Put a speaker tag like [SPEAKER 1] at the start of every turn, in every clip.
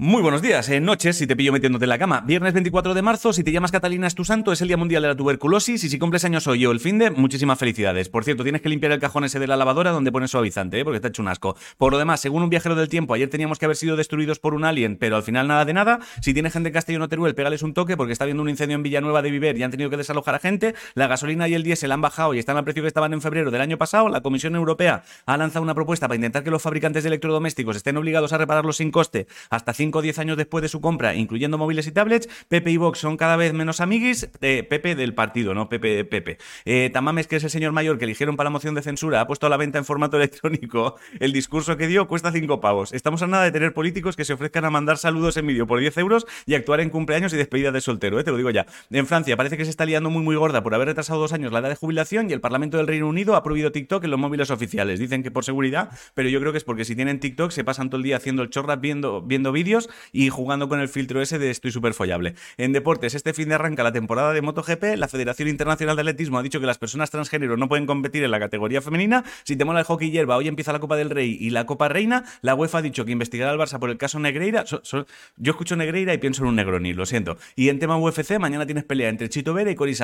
[SPEAKER 1] Muy buenos días, en noches, si te pillo metiéndote en la cama. Viernes 24 de marzo, si te llamas Catalina es tu santo, es el Día Mundial de la Tuberculosis y si cumples años hoy o el fin de, muchísimas felicidades. Por cierto, tienes que limpiar el cajón ese de la lavadora donde pones suavizante, ¿eh? porque está hecho un asco. Por lo demás, según un viajero del tiempo, ayer teníamos que haber sido destruidos por un alien, pero al final nada de nada. Si tienes gente en Castellón o Teruel, pégales un toque porque está habiendo un incendio en Villanueva de Viver y han tenido que desalojar a gente. La gasolina y el diésel han bajado y están al precio que estaban en febrero del año pasado. La Comisión Europea ha lanzado una propuesta para intentar que los fabricantes de electrodomésticos estén obligados a repararlos sin coste hasta 5 o 10 años después de su compra, incluyendo móviles y tablets. Pepe y Vox son cada vez menos amiguis. de Pepe del partido, no Pepe Pepe. Eh, Tamames, que es el señor mayor que eligieron para la moción de censura, ha puesto a la venta en formato electrónico el discurso que dio, cuesta 5 pavos. Estamos a nada de tener políticos que se ofrezcan a mandar saludos en vídeo por 10 euros y actuar en cumpleaños y despedida de soltero, ¿eh? te lo digo ya. En Francia parece que se está liando muy muy gorda por haber retrasado dos años la edad de jubilación y el Parlamento del Reino Unido ha prohibido TikTok en los móviles oficiales. Dicen que por seguridad, pero yo creo que es porque si tienen TikTok se pasan todo el día haciendo el chorra viendo, viendo vídeos y jugando con el filtro ese de estoy súper follable. En deportes, este fin de arranca la temporada de MotoGP. La Federación Internacional de Atletismo ha dicho que las personas transgénero no pueden competir en la categoría femenina. Si te mola el hockey hierba, hoy empieza la Copa del Rey y la Copa Reina. La UEFA ha dicho que investigará al Barça por el caso Negreira. yo escucho Negreira y pienso en un Negroni, lo siento. Y en tema UFC, mañana tienes pelea entre Chito Vera y Cory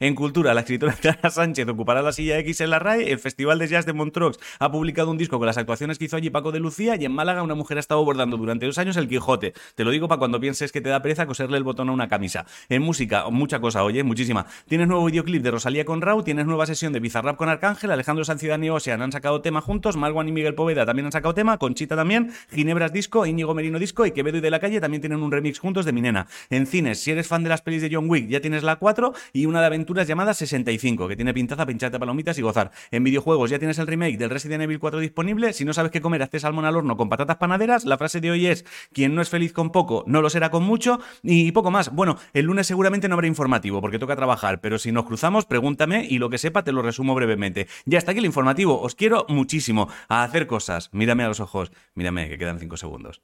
[SPEAKER 1] En cultura, la escritora Clara Sánchez ocupará la silla X en la RAE. El Festival de Jazz de Montreux ha publicado un disco con las actuaciones que hizo allí Paco de Lucía. Y en Málaga, una mujer ha estado bordando durante dos años el Quijote. Te lo digo para cuando pienses que te da pereza coserle el botón a una camisa. En música, mucha cosa, oye, muchísima. Tienes nuevo videoclip de Rosalía con Rau, tienes nueva sesión de Bizarrap con Arcángel, Alejandro Sancidan y Ocean han sacado tema juntos, Marwan y Miguel Poveda también han sacado tema, Conchita también, Ginebras Disco, Íñigo Merino Disco y Quevedo y de la Calle también tienen un remix juntos de Mi Nena. En cines, si eres fan de las pelis de John Wick, ya tienes la 4 y una de aventuras llamada 65, que tiene pintaza, pincharte palomitas y gozar. En videojuegos ya tienes el remake del Resident Evil 4 disponible. Si no sabes qué comer, hazte salmón al horno con patatas panaderas. La frase de hoy es: quien no es feliz con poco, no lo será con mucho y poco más. Bueno, el lunes seguramente no habrá informativo porque toca trabajar, pero si nos cruzamos, pregúntame y lo que sepa te lo resumo brevemente. Ya está aquí el informativo. Os quiero muchísimo a hacer cosas. Mírame a los ojos. Mírame, que quedan cinco segundos.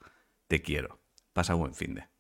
[SPEAKER 1] Te quiero. Pasa buen fin de.